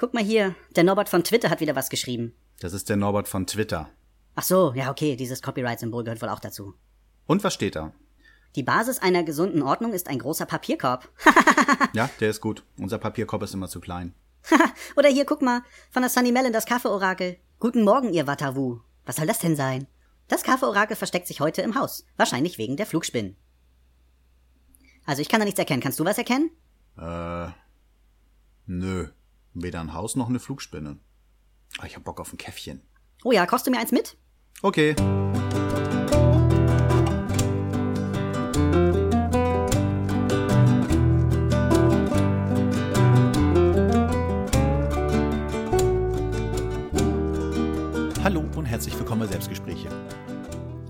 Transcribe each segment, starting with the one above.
Guck mal hier, der Norbert von Twitter hat wieder was geschrieben. Das ist der Norbert von Twitter. Ach so, ja okay, dieses Copyright-Symbol gehört wohl auch dazu. Und was steht da? Die Basis einer gesunden Ordnung ist ein großer Papierkorb. Ja, der ist gut. Unser Papierkorb ist immer zu klein. Oder hier, guck mal, von der Sunny Mellon das Kaffeeorakel. Guten Morgen, ihr Watawu. Was soll das denn sein? Das Kaffeeorakel versteckt sich heute im Haus. Wahrscheinlich wegen der Flugspinnen. Also ich kann da nichts erkennen. Kannst du was erkennen? Äh, nö. Weder ein Haus noch eine Flugspinne. Aber ich hab Bock auf ein Käffchen. Oh ja, kochst du mir eins mit? Okay. Hallo und herzlich willkommen bei Selbstgespräche.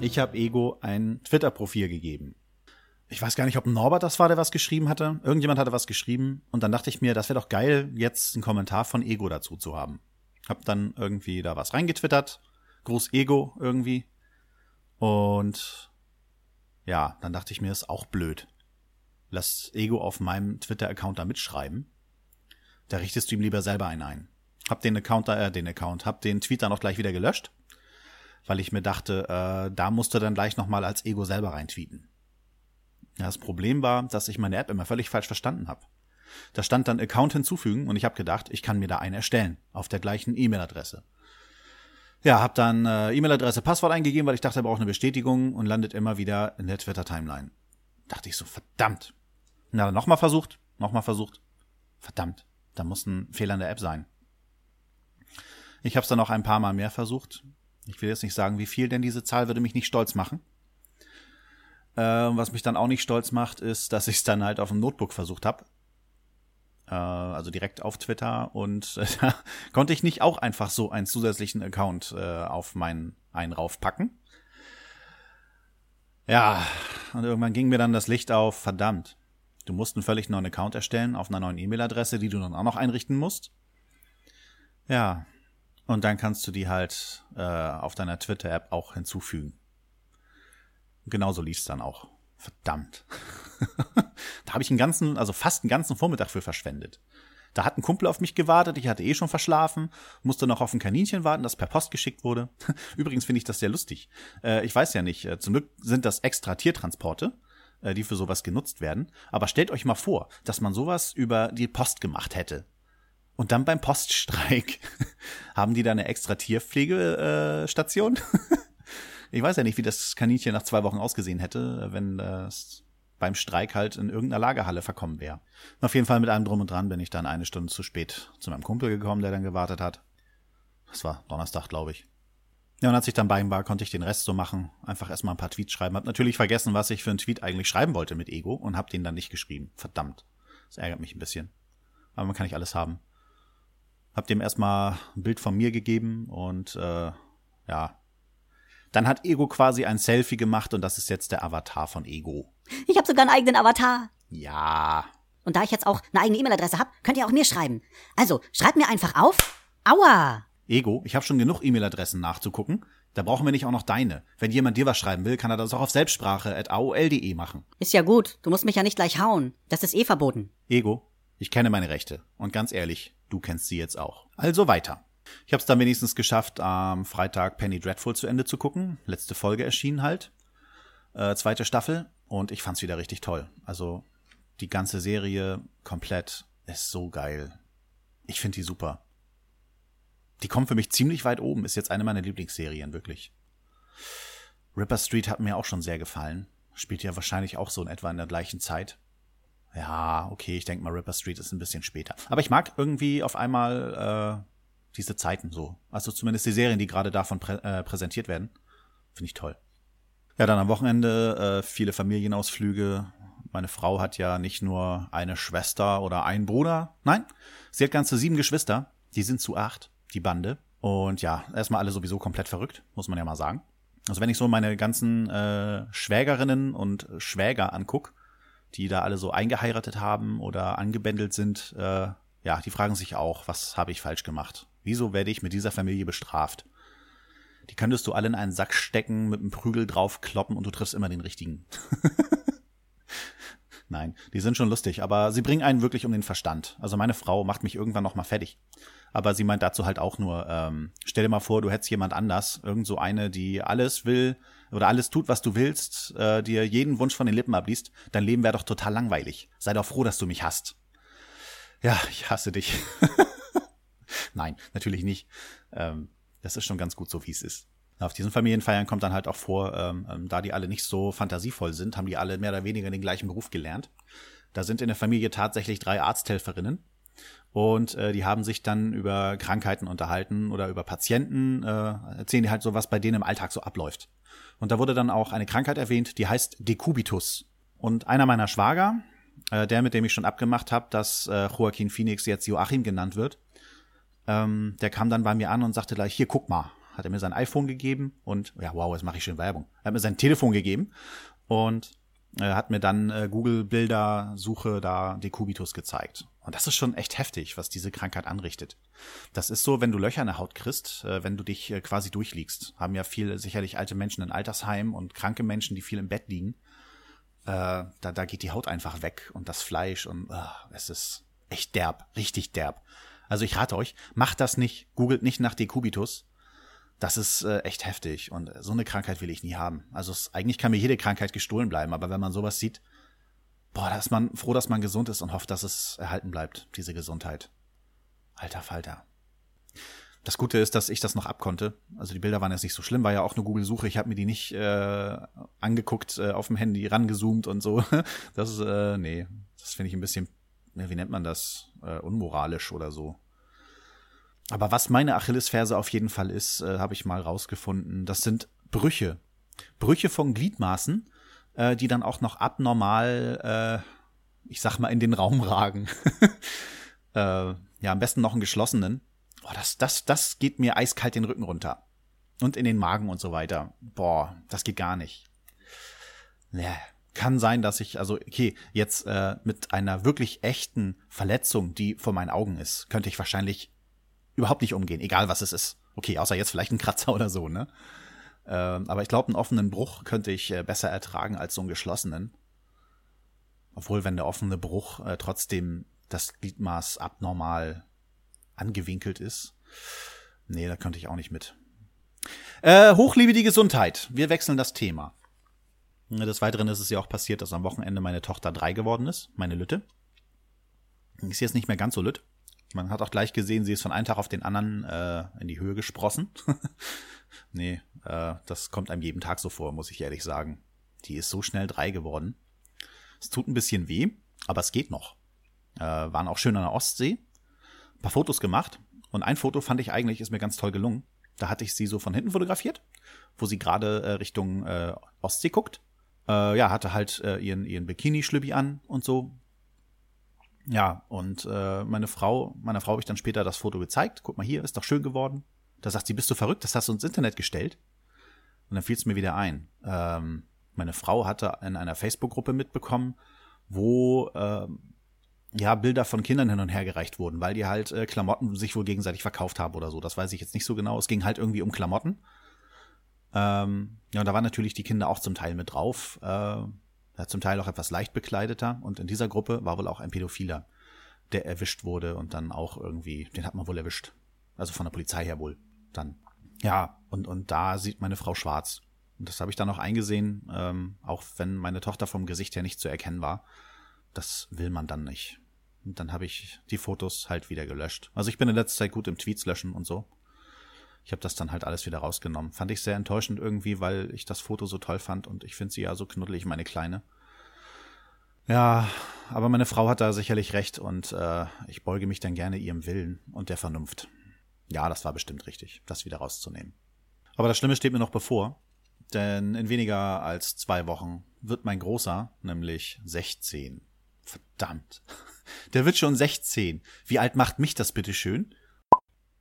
Ich habe Ego ein Twitter-Profil gegeben. Ich weiß gar nicht, ob Norbert das war, der was geschrieben hatte. Irgendjemand hatte was geschrieben und dann dachte ich mir, das wäre doch geil, jetzt einen Kommentar von Ego dazu zu haben. Hab dann irgendwie da was reingetwittert. Gruß Ego irgendwie. Und ja, dann dachte ich mir, ist auch blöd. Lass Ego auf meinem Twitter-Account da mitschreiben. Da richtest du ihm lieber selber einen ein. Hab den Account da, äh, den Account, hab den Tweet dann auch gleich wieder gelöscht, weil ich mir dachte, äh, da musst du dann gleich nochmal als Ego selber reintweeten. Ja, das Problem war, dass ich meine App immer völlig falsch verstanden habe. Da stand dann Account hinzufügen und ich habe gedacht, ich kann mir da einen erstellen auf der gleichen E-Mail-Adresse. Ja, habe dann äh, E-Mail-Adresse, Passwort eingegeben, weil ich dachte, er braucht eine Bestätigung und landet immer wieder in der Twitter-Timeline. Dachte ich so, verdammt. Na, dann nochmal versucht, nochmal versucht. Verdammt, da muss ein Fehler in der App sein. Ich habe es dann noch ein paar Mal mehr versucht. Ich will jetzt nicht sagen, wie viel, denn diese Zahl würde mich nicht stolz machen. Äh, was mich dann auch nicht stolz macht, ist, dass ich es dann halt auf dem Notebook versucht habe. Äh, also direkt auf Twitter und äh, konnte ich nicht auch einfach so einen zusätzlichen Account äh, auf meinen einen raufpacken. Ja, und irgendwann ging mir dann das Licht auf, verdammt. Du musst einen völlig neuen Account erstellen auf einer neuen E-Mail-Adresse, die du dann auch noch einrichten musst. Ja, und dann kannst du die halt äh, auf deiner Twitter-App auch hinzufügen. Genauso liest dann auch. Verdammt. da habe ich einen ganzen, also fast einen ganzen Vormittag für verschwendet. Da hat ein Kumpel auf mich gewartet, ich hatte eh schon verschlafen, musste noch auf ein Kaninchen warten, das per Post geschickt wurde. Übrigens finde ich das sehr lustig. Äh, ich weiß ja nicht, äh, zum Glück sind das extra Tiertransporte, äh, die für sowas genutzt werden. Aber stellt euch mal vor, dass man sowas über die Post gemacht hätte. Und dann beim Poststreik haben die da eine extra Tierpflegestation? Ich weiß ja nicht, wie das Kaninchen nach zwei Wochen ausgesehen hätte, wenn das beim Streik halt in irgendeiner Lagerhalle verkommen wäre. Auf jeden Fall mit allem drum und dran bin ich dann eine Stunde zu spät zu meinem Kumpel gekommen, der dann gewartet hat. Das war Donnerstag, glaube ich. Ja, und als ich dann bei ihm war, konnte ich den Rest so machen. Einfach erstmal ein paar Tweets schreiben. Hab natürlich vergessen, was ich für einen Tweet eigentlich schreiben wollte mit Ego und hab den dann nicht geschrieben. Verdammt. Das ärgert mich ein bisschen. Aber man kann nicht alles haben. Hab dem erstmal ein Bild von mir gegeben und äh, ja. Dann hat Ego quasi ein Selfie gemacht und das ist jetzt der Avatar von Ego. Ich habe sogar einen eigenen Avatar. Ja. Und da ich jetzt auch eine eigene E-Mail-Adresse habe, könnt ihr auch mir schreiben. Also, schreibt mir einfach auf. Aua! Ego, ich habe schon genug E-Mail-Adressen nachzugucken. Da brauchen wir nicht auch noch deine. Wenn jemand dir was schreiben will, kann er das auch auf selbstsprache.aol.de machen. Ist ja gut. Du musst mich ja nicht gleich hauen. Das ist eh verboten. Ego, ich kenne meine Rechte. Und ganz ehrlich, du kennst sie jetzt auch. Also weiter. Ich habe es dann wenigstens geschafft, am Freitag Penny Dreadful zu Ende zu gucken. Letzte Folge erschienen halt. Äh, zweite Staffel. Und ich fand's wieder richtig toll. Also die ganze Serie komplett ist so geil. Ich finde die super. Die kommt für mich ziemlich weit oben. Ist jetzt eine meiner Lieblingsserien, wirklich. Ripper Street hat mir auch schon sehr gefallen. Spielt ja wahrscheinlich auch so in etwa in der gleichen Zeit. Ja, okay, ich denke mal, Ripper Street ist ein bisschen später. Aber ich mag irgendwie auf einmal äh, diese Zeiten so. Also zumindest die Serien, die gerade davon prä äh, präsentiert werden. Finde ich toll. Ja, dann am Wochenende äh, viele Familienausflüge. Meine Frau hat ja nicht nur eine Schwester oder einen Bruder. Nein, sie hat ganze sieben Geschwister. Die sind zu acht, die Bande. Und ja, erstmal alle sowieso komplett verrückt, muss man ja mal sagen. Also wenn ich so meine ganzen äh, Schwägerinnen und Schwäger anguck, die da alle so eingeheiratet haben oder angebändelt sind, äh, ja, die fragen sich auch, was habe ich falsch gemacht? Wieso werde ich mit dieser Familie bestraft? Die könntest du alle in einen Sack stecken, mit einem Prügel drauf kloppen und du triffst immer den richtigen. Nein, die sind schon lustig, aber sie bringen einen wirklich um den Verstand. Also meine Frau macht mich irgendwann noch mal fertig. Aber sie meint dazu halt auch nur, ähm, stell dir mal vor, du hättest jemand anders, irgend so eine, die alles will oder alles tut, was du willst, äh, dir jeden Wunsch von den Lippen abliest, dein Leben wäre doch total langweilig. Sei doch froh, dass du mich hast. Ja, ich hasse dich. Nein, natürlich nicht. Ähm, das ist schon ganz gut so, wie es ist. Auf diesen Familienfeiern kommt dann halt auch vor, ähm, ähm, da die alle nicht so fantasievoll sind, haben die alle mehr oder weniger den gleichen Beruf gelernt. Da sind in der Familie tatsächlich drei Arzthelferinnen und äh, die haben sich dann über Krankheiten unterhalten oder über Patienten, äh, erzählen die halt so, was bei denen im Alltag so abläuft. Und da wurde dann auch eine Krankheit erwähnt, die heißt Dekubitus. Und einer meiner Schwager, äh, der mit dem ich schon abgemacht habe, dass äh, Joaquin Phoenix jetzt Joachim genannt wird, ähm, der kam dann bei mir an und sagte gleich, hier, guck mal, hat er mir sein iPhone gegeben und, ja, wow, jetzt mache ich schön Werbung. Er hat mir sein Telefon gegeben und äh, hat mir dann äh, Google-Bilder-Suche da Dekubitus gezeigt. Und das ist schon echt heftig, was diese Krankheit anrichtet. Das ist so, wenn du Löcher in der Haut kriegst, äh, wenn du dich äh, quasi durchliegst. Haben ja viel sicherlich alte Menschen in Altersheimen und kranke Menschen, die viel im Bett liegen. Äh, da, da geht die Haut einfach weg und das Fleisch und uh, es ist echt derb, richtig derb. Also ich rate euch, macht das nicht, googelt nicht nach Dekubitus. Das ist äh, echt heftig und so eine Krankheit will ich nie haben. Also es, eigentlich kann mir jede Krankheit gestohlen bleiben, aber wenn man sowas sieht, boah, da ist man froh, dass man gesund ist und hofft, dass es erhalten bleibt, diese Gesundheit. Alter Falter. Das Gute ist, dass ich das noch abkonnte. Also die Bilder waren jetzt nicht so schlimm, war ja auch eine Google-Suche. Ich habe mir die nicht äh, angeguckt, äh, auf dem Handy rangezoomt und so. Das äh, nee, das finde ich ein bisschen, wie nennt man das, äh, unmoralisch oder so. Aber was meine Achillesferse auf jeden Fall ist, äh, habe ich mal rausgefunden, das sind Brüche. Brüche von Gliedmaßen, äh, die dann auch noch abnormal, äh, ich sag mal, in den Raum ragen. äh, ja, am besten noch einen geschlossenen. Boah, das, das, das geht mir eiskalt den Rücken runter. Und in den Magen und so weiter. Boah, das geht gar nicht. Ja, kann sein, dass ich, also, okay, jetzt äh, mit einer wirklich echten Verletzung, die vor meinen Augen ist, könnte ich wahrscheinlich überhaupt nicht umgehen, egal was es ist. Okay, außer jetzt vielleicht ein Kratzer oder so, ne? Ähm, aber ich glaube, einen offenen Bruch könnte ich äh, besser ertragen als so einen geschlossenen. Obwohl, wenn der offene Bruch äh, trotzdem das Gliedmaß abnormal angewinkelt ist. Nee, da könnte ich auch nicht mit. Äh, Hochliebe die Gesundheit. Wir wechseln das Thema. Des Weiteren ist es ja auch passiert, dass am Wochenende meine Tochter drei geworden ist, meine Lütte. Ist jetzt nicht mehr ganz so lütt. Man hat auch gleich gesehen, sie ist von einem Tag auf den anderen äh, in die Höhe gesprossen. nee, äh, das kommt einem jeden Tag so vor, muss ich ehrlich sagen. Die ist so schnell drei geworden. Es tut ein bisschen weh, aber es geht noch. Äh, waren auch schön an der Ostsee paar Fotos gemacht und ein Foto fand ich eigentlich, ist mir ganz toll gelungen. Da hatte ich sie so von hinten fotografiert, wo sie gerade äh, Richtung äh, Ostsee guckt. Äh, ja, hatte halt äh, ihren, ihren Bikini-Schlüppi an und so. Ja, und äh, meine Frau, meiner Frau habe ich dann später das Foto gezeigt. Guck mal hier, ist doch schön geworden. Da sagt sie, bist du verrückt? Das hast du ins Internet gestellt. Und dann fiel es mir wieder ein. Ähm, meine Frau hatte in einer Facebook-Gruppe mitbekommen, wo ähm, ja, Bilder von Kindern hin und her gereicht wurden, weil die halt äh, Klamotten sich wohl gegenseitig verkauft haben oder so. Das weiß ich jetzt nicht so genau. Es ging halt irgendwie um Klamotten. Ähm, ja, und da waren natürlich die Kinder auch zum Teil mit drauf. Äh, zum Teil auch etwas leicht bekleideter. Und in dieser Gruppe war wohl auch ein Pädophiler, der erwischt wurde und dann auch irgendwie, den hat man wohl erwischt. Also von der Polizei her wohl. Dann. Ja, und, und da sieht meine Frau schwarz. Und das habe ich dann auch eingesehen, ähm, auch wenn meine Tochter vom Gesicht her nicht zu erkennen war das will man dann nicht. Und dann habe ich die Fotos halt wieder gelöscht. Also ich bin in letzter Zeit gut im Tweets löschen und so. Ich habe das dann halt alles wieder rausgenommen. Fand ich sehr enttäuschend irgendwie, weil ich das Foto so toll fand und ich finde sie ja so knuddelig, meine Kleine. Ja, aber meine Frau hat da sicherlich recht und äh, ich beuge mich dann gerne ihrem Willen und der Vernunft. Ja, das war bestimmt richtig, das wieder rauszunehmen. Aber das Schlimme steht mir noch bevor, denn in weniger als zwei Wochen wird mein Großer nämlich 16. Verdammt. Der wird schon 16. Wie alt macht mich das bitte schön?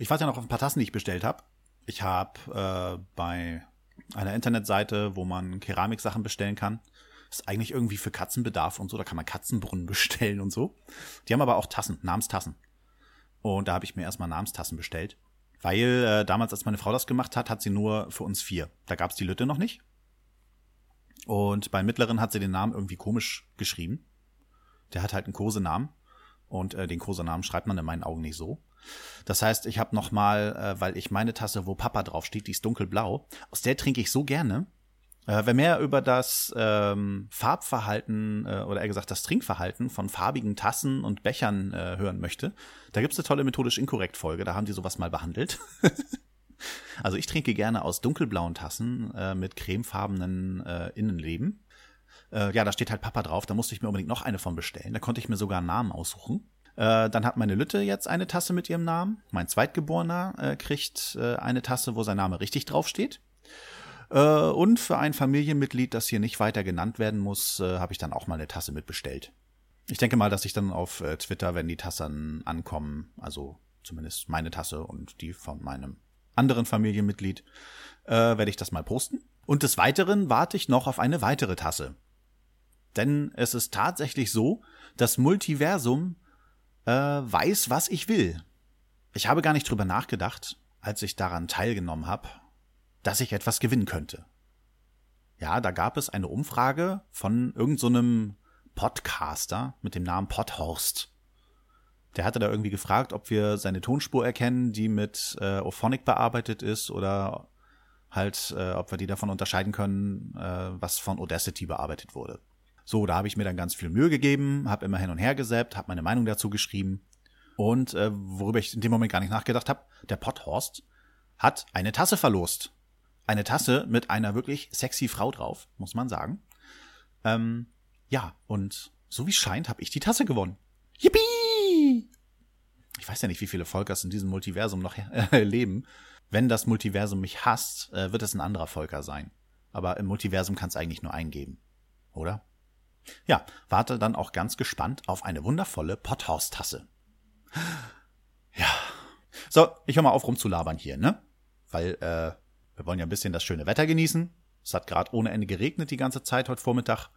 Ich warte ja noch auf ein paar Tassen, die ich bestellt habe. Ich habe äh, bei einer Internetseite, wo man Keramiksachen bestellen kann, ist eigentlich irgendwie für Katzenbedarf und so. Da kann man Katzenbrunnen bestellen und so. Die haben aber auch Tassen, Namenstassen. Und da habe ich mir erstmal Namenstassen bestellt. Weil äh, damals, als meine Frau das gemacht hat, hat sie nur für uns vier. Da gab es die Lütte noch nicht. Und beim mittleren hat sie den Namen irgendwie komisch geschrieben. Der hat halt einen Kosenamen. Und äh, den Kosenamen schreibt man in meinen Augen nicht so. Das heißt, ich habe noch mal, äh, weil ich meine Tasse, wo Papa drauf steht, die ist dunkelblau. Aus der trinke ich so gerne. Äh, wer mehr über das ähm, Farbverhalten äh, oder eher gesagt das Trinkverhalten von farbigen Tassen und Bechern äh, hören möchte, da gibt's eine tolle methodisch inkorrekt Folge. Da haben die sowas mal behandelt. also ich trinke gerne aus dunkelblauen Tassen äh, mit cremefarbenen äh, Innenleben. Äh, ja, da steht halt Papa drauf. Da musste ich mir unbedingt noch eine von bestellen. Da konnte ich mir sogar einen Namen aussuchen. Äh, dann hat meine Lütte jetzt eine Tasse mit ihrem Namen. Mein Zweitgeborener äh, kriegt äh, eine Tasse, wo sein Name richtig draufsteht. Äh, und für ein Familienmitglied, das hier nicht weiter genannt werden muss, äh, habe ich dann auch mal eine Tasse mitbestellt. Ich denke mal, dass ich dann auf äh, Twitter, wenn die Tassen ankommen, also zumindest meine Tasse und die von meinem anderen Familienmitglied, äh, werde ich das mal posten. Und des Weiteren warte ich noch auf eine weitere Tasse. Denn es ist tatsächlich so, das Multiversum äh, weiß, was ich will. Ich habe gar nicht drüber nachgedacht, als ich daran teilgenommen habe, dass ich etwas gewinnen könnte. Ja, da gab es eine Umfrage von irgendeinem so Podcaster mit dem Namen Podhorst. Der hatte da irgendwie gefragt, ob wir seine Tonspur erkennen, die mit äh, Ophonic bearbeitet ist oder halt, äh, ob wir die davon unterscheiden können, äh, was von Audacity bearbeitet wurde. So, da habe ich mir dann ganz viel Mühe gegeben, habe immer hin und her gesäppt, habe meine Meinung dazu geschrieben. Und äh, worüber ich in dem Moment gar nicht nachgedacht habe, der Potthorst hat eine Tasse verlost. Eine Tasse mit einer wirklich sexy Frau drauf, muss man sagen. Ähm, ja, und so wie scheint, habe ich die Tasse gewonnen. Yippie! Ich weiß ja nicht, wie viele Volkers in diesem Multiversum noch äh, leben. Wenn das Multiversum mich hasst, äh, wird es ein anderer Volker sein. Aber im Multiversum kann es eigentlich nur einen geben. Oder? Ja, warte dann auch ganz gespannt auf eine wundervolle Potthaus-Tasse. Ja. So, ich höre mal auf rumzulabern hier, ne? Weil, äh, wir wollen ja ein bisschen das schöne Wetter genießen. Es hat gerade ohne Ende geregnet die ganze Zeit heute Vormittag.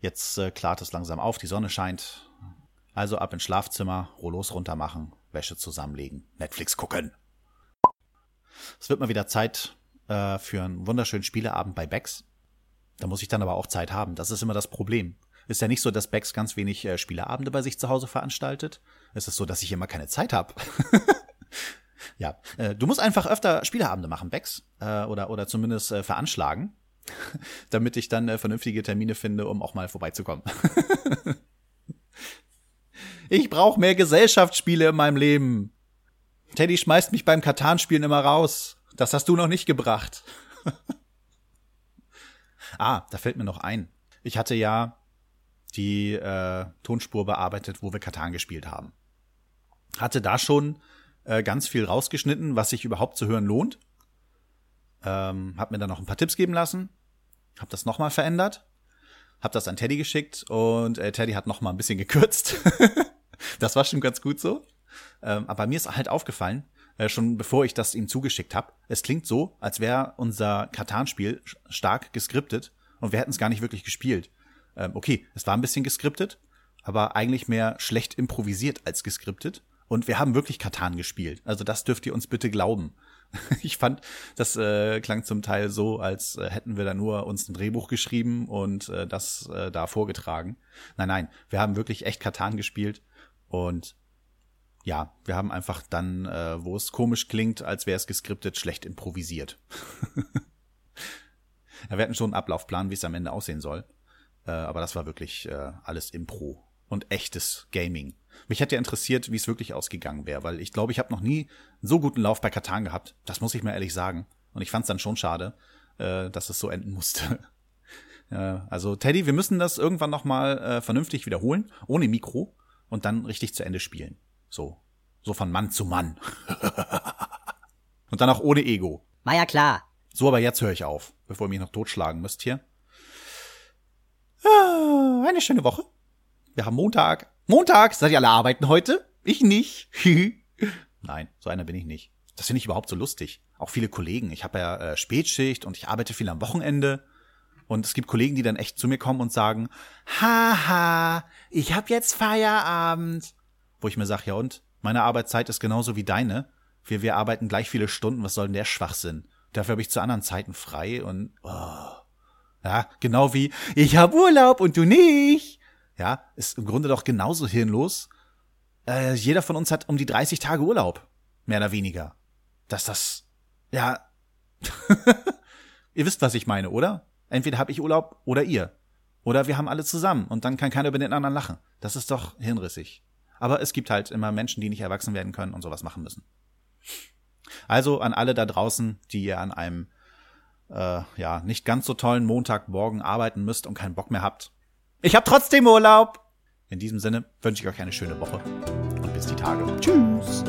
Jetzt äh, klart es langsam auf, die Sonne scheint. Also ab ins Schlafzimmer, Rollos runter machen, Wäsche zusammenlegen, Netflix gucken. Es wird mal wieder Zeit äh, für einen wunderschönen Spieleabend bei Becks. Da muss ich dann aber auch Zeit haben. Das ist immer das Problem. Ist ja nicht so, dass Bex ganz wenig äh, Spieleabende bei sich zu Hause veranstaltet. Es ist so, dass ich immer keine Zeit habe. ja, äh, du musst einfach öfter Spieleabende machen, Bex, äh, oder oder zumindest äh, veranschlagen, damit ich dann äh, vernünftige Termine finde, um auch mal vorbeizukommen. ich brauche mehr Gesellschaftsspiele in meinem Leben. Teddy schmeißt mich beim Katan-Spielen immer raus. Das hast du noch nicht gebracht. Ah, da fällt mir noch ein. Ich hatte ja die äh, Tonspur bearbeitet, wo wir Katan gespielt haben. Hatte da schon äh, ganz viel rausgeschnitten, was sich überhaupt zu hören lohnt. Ähm, hab mir dann noch ein paar Tipps geben lassen. Hab das nochmal verändert. Hab das an Teddy geschickt und äh, Teddy hat nochmal ein bisschen gekürzt. das war schon ganz gut so. Ähm, aber mir ist halt aufgefallen, äh, schon bevor ich das ihm zugeschickt habe. Es klingt so, als wäre unser Katan-Spiel stark geskriptet und wir hätten es gar nicht wirklich gespielt. Ähm, okay, es war ein bisschen geskriptet, aber eigentlich mehr schlecht improvisiert als geskriptet. Und wir haben wirklich Katan gespielt. Also das dürft ihr uns bitte glauben. Ich fand, das äh, klang zum Teil so, als äh, hätten wir da nur uns ein Drehbuch geschrieben und äh, das äh, da vorgetragen. Nein, nein, wir haben wirklich echt Katan gespielt und ja, wir haben einfach dann, äh, wo es komisch klingt, als wäre es geskriptet, schlecht improvisiert. wir hatten schon einen Ablaufplan, wie es am Ende aussehen soll. Äh, aber das war wirklich äh, alles Impro und echtes Gaming. Mich hätte ja interessiert, wie es wirklich ausgegangen wäre, weil ich glaube, ich habe noch nie einen so guten Lauf bei Katan gehabt. Das muss ich mir ehrlich sagen. Und ich fand es dann schon schade, äh, dass es so enden musste. also Teddy, wir müssen das irgendwann noch mal äh, vernünftig wiederholen, ohne Mikro und dann richtig zu Ende spielen. So. So von Mann zu Mann. Und dann auch ohne Ego. War ja klar. So, aber jetzt höre ich auf, bevor ihr mich noch totschlagen müsst hier. Ah, eine schöne Woche. Wir haben Montag. Montag! Seid ihr alle arbeiten heute? Ich nicht. Nein, so einer bin ich nicht. Das finde ich überhaupt so lustig. Auch viele Kollegen. Ich habe ja äh, Spätschicht und ich arbeite viel am Wochenende. Und es gibt Kollegen, die dann echt zu mir kommen und sagen, haha, ich hab jetzt Feierabend wo ich mir sage, ja und? Meine Arbeitszeit ist genauso wie deine. Wir, wir arbeiten gleich viele Stunden, was soll denn der Schwachsinn? Dafür habe ich zu anderen Zeiten frei und oh. ja, genau wie ich habe Urlaub und du nicht. ja, ist im Grunde doch genauso hirnlos. Äh, jeder von uns hat um die 30 Tage Urlaub, mehr oder weniger. Dass das, ja, ihr wisst, was ich meine, oder? Entweder habe ich Urlaub oder ihr. Oder wir haben alle zusammen und dann kann keiner über den anderen lachen. Das ist doch hirnrissig. Aber es gibt halt immer Menschen, die nicht erwachsen werden können und sowas machen müssen. Also an alle da draußen, die ihr an einem äh, ja nicht ganz so tollen Montagmorgen arbeiten müsst und keinen Bock mehr habt. Ich hab trotzdem Urlaub. In diesem Sinne wünsche ich euch eine schöne Woche und bis die Tage. Tschüss.